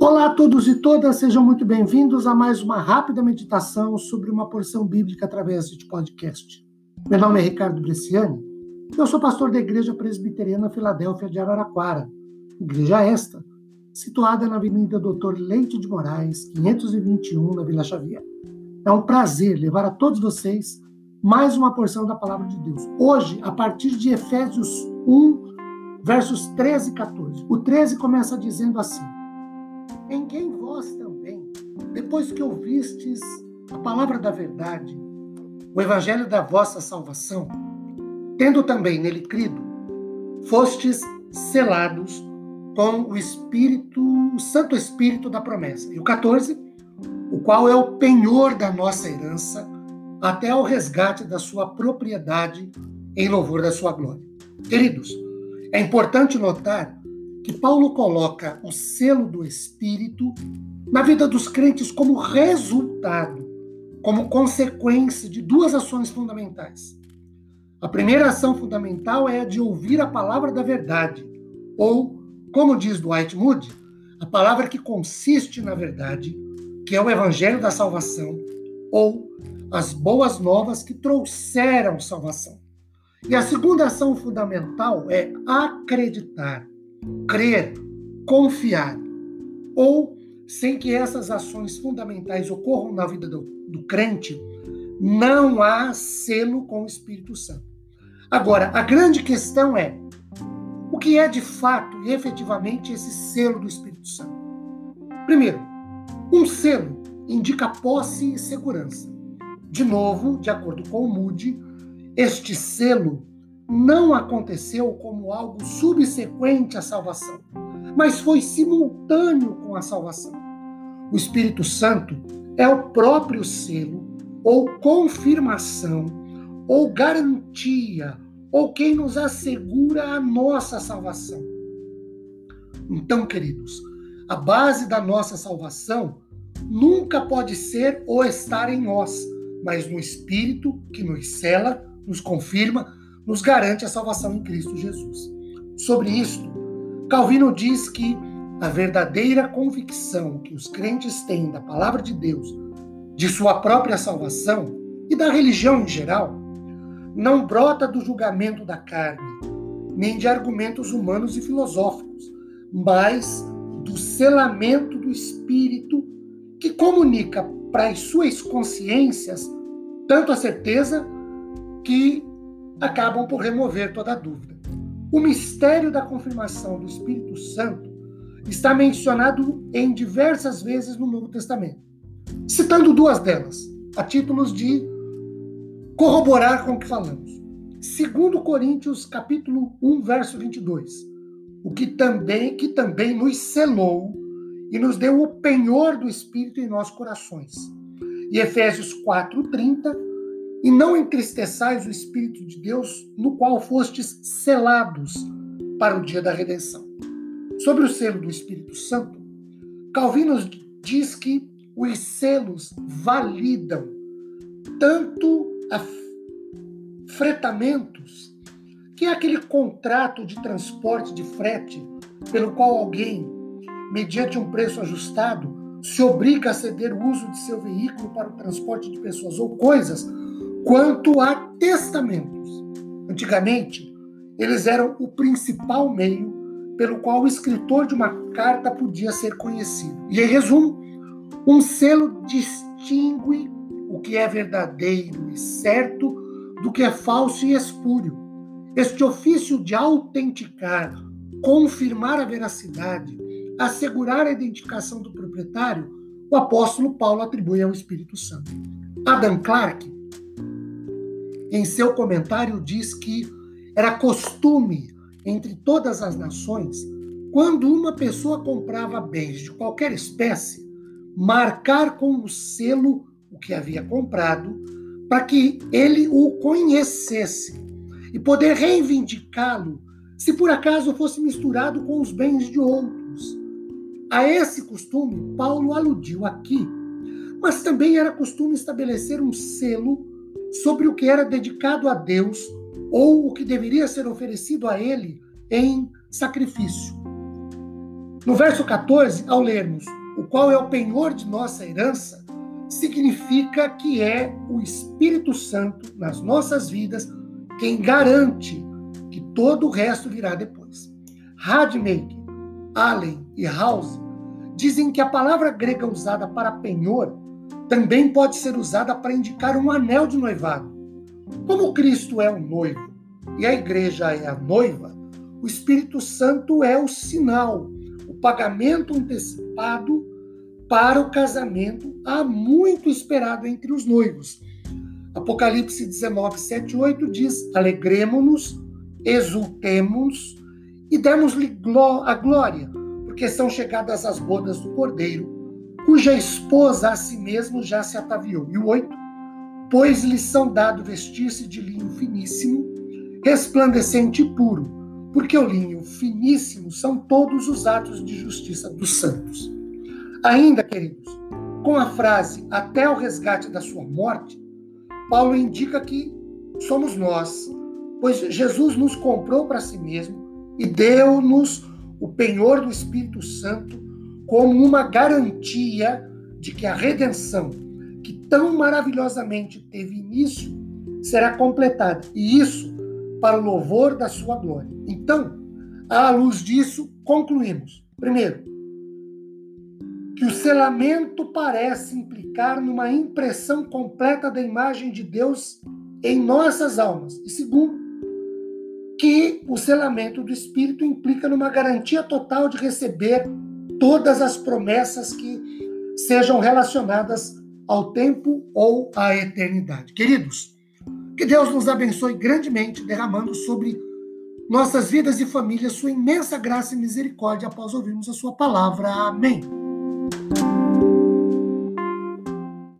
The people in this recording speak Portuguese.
Olá a todos e todas, sejam muito bem-vindos a mais uma rápida meditação sobre uma porção bíblica através deste podcast. Meu nome é Ricardo Bresciani, eu sou pastor da Igreja Presbiteriana Filadélfia de Araraquara, igreja esta, situada na Avenida Doutor Leite de Moraes, 521, na Vila Xavier. É um prazer levar a todos vocês mais uma porção da palavra de Deus. Hoje, a partir de Efésios 1, versos 13 e 14. O 13 começa dizendo assim: em quem vós também, depois que ouvistes a palavra da verdade, o evangelho da vossa salvação, tendo também nele crido, fostes selados com o Espírito, o Santo Espírito da promessa. E o 14, o qual é o penhor da nossa herança, até ao resgate da sua propriedade em louvor da sua glória. Queridos, é importante notar que Paulo coloca o selo do Espírito na vida dos crentes como resultado, como consequência de duas ações fundamentais. A primeira ação fundamental é a de ouvir a palavra da verdade, ou, como diz Dwight Moody, a palavra que consiste na verdade, que é o evangelho da salvação, ou as boas novas que trouxeram salvação. E a segunda ação fundamental é acreditar crer, confiar, ou sem que essas ações fundamentais ocorram na vida do, do crente, não há selo com o Espírito Santo. Agora, a grande questão é: o que é de fato e efetivamente esse selo do Espírito Santo? Primeiro, um selo indica posse e segurança. De novo, de acordo com o Moody, este selo não aconteceu como algo subsequente à salvação, mas foi simultâneo com a salvação. O Espírito Santo é o próprio selo, ou confirmação, ou garantia, ou quem nos assegura a nossa salvação. Então, queridos, a base da nossa salvação nunca pode ser ou estar em nós, mas no Espírito que nos cela, nos confirma, nos garante a salvação em Cristo Jesus. Sobre isto, Calvino diz que a verdadeira convicção que os crentes têm da palavra de Deus, de sua própria salvação e da religião em geral, não brota do julgamento da carne, nem de argumentos humanos e filosóficos, mas do selamento do Espírito que comunica para as suas consciências tanto a certeza que acabam por remover toda dúvida. O mistério da confirmação do Espírito Santo está mencionado em diversas vezes no Novo Testamento, citando duas delas, a títulos de corroborar com o que falamos. Segundo Coríntios, capítulo 1, verso 22, o que também que também nos selou e nos deu o penhor do Espírito em nossos corações. E Efésios 4:30 e não entristeçais o Espírito de Deus, no qual fostes selados para o dia da redenção. Sobre o selo do Espírito Santo, Calvino diz que os selos validam tanto a fretamentos, que é aquele contrato de transporte de frete pelo qual alguém, mediante um preço ajustado, se obriga a ceder o uso de seu veículo para o transporte de pessoas ou coisas quanto a testamentos. Antigamente, eles eram o principal meio pelo qual o escritor de uma carta podia ser conhecido. E em resumo, um selo distingue o que é verdadeiro e certo do que é falso e espúrio. Este ofício de autenticar, confirmar a veracidade, assegurar a identificação do proprietário, o apóstolo Paulo atribui ao Espírito Santo. Adam Clarke em seu comentário, diz que era costume entre todas as nações, quando uma pessoa comprava bens de qualquer espécie, marcar com o selo o que havia comprado, para que ele o conhecesse e poder reivindicá-lo se por acaso fosse misturado com os bens de outros. A esse costume, Paulo aludiu aqui, mas também era costume estabelecer um selo sobre o que era dedicado a Deus ou o que deveria ser oferecido a Ele em sacrifício. No verso 14, ao lermos o qual é o penhor de nossa herança, significa que é o Espírito Santo nas nossas vidas quem garante que todo o resto virá depois. Radmaker, Allen e House dizem que a palavra grega usada para penhor também pode ser usada para indicar um anel de noivado. Como Cristo é o noivo e a igreja é a noiva, o Espírito Santo é o sinal, o pagamento antecipado para o casamento há muito esperado entre os noivos. Apocalipse 19, 7 8 diz: Alegremos-nos, exultemos e demos-lhe a glória, porque são chegadas as bodas do Cordeiro, cuja esposa a si mesmo já se ataviou. E o 8: Pois lhes são dado vestir-se de linho finíssimo, resplandecente e puro, porque o linho finíssimo são todos os atos de justiça dos santos. Ainda, queridos, com a frase até o resgate da sua morte, Paulo indica que somos nós, pois Jesus nos comprou para si mesmo e deu-nos o penhor do Espírito Santo como uma garantia de que a redenção, que tão maravilhosamente teve início, será completada. E isso para o louvor da sua glória. Então, à luz disso, concluímos. Primeiro, que o selamento parece implicar numa impressão completa da imagem de Deus em nossas almas. E segundo, que o selamento do Espírito implica numa garantia total de receber todas as promessas que sejam relacionadas ao tempo ou à eternidade. Queridos, que Deus nos abençoe grandemente, derramando sobre nossas vidas e famílias sua imensa graça e misericórdia após ouvirmos a sua palavra. Amém.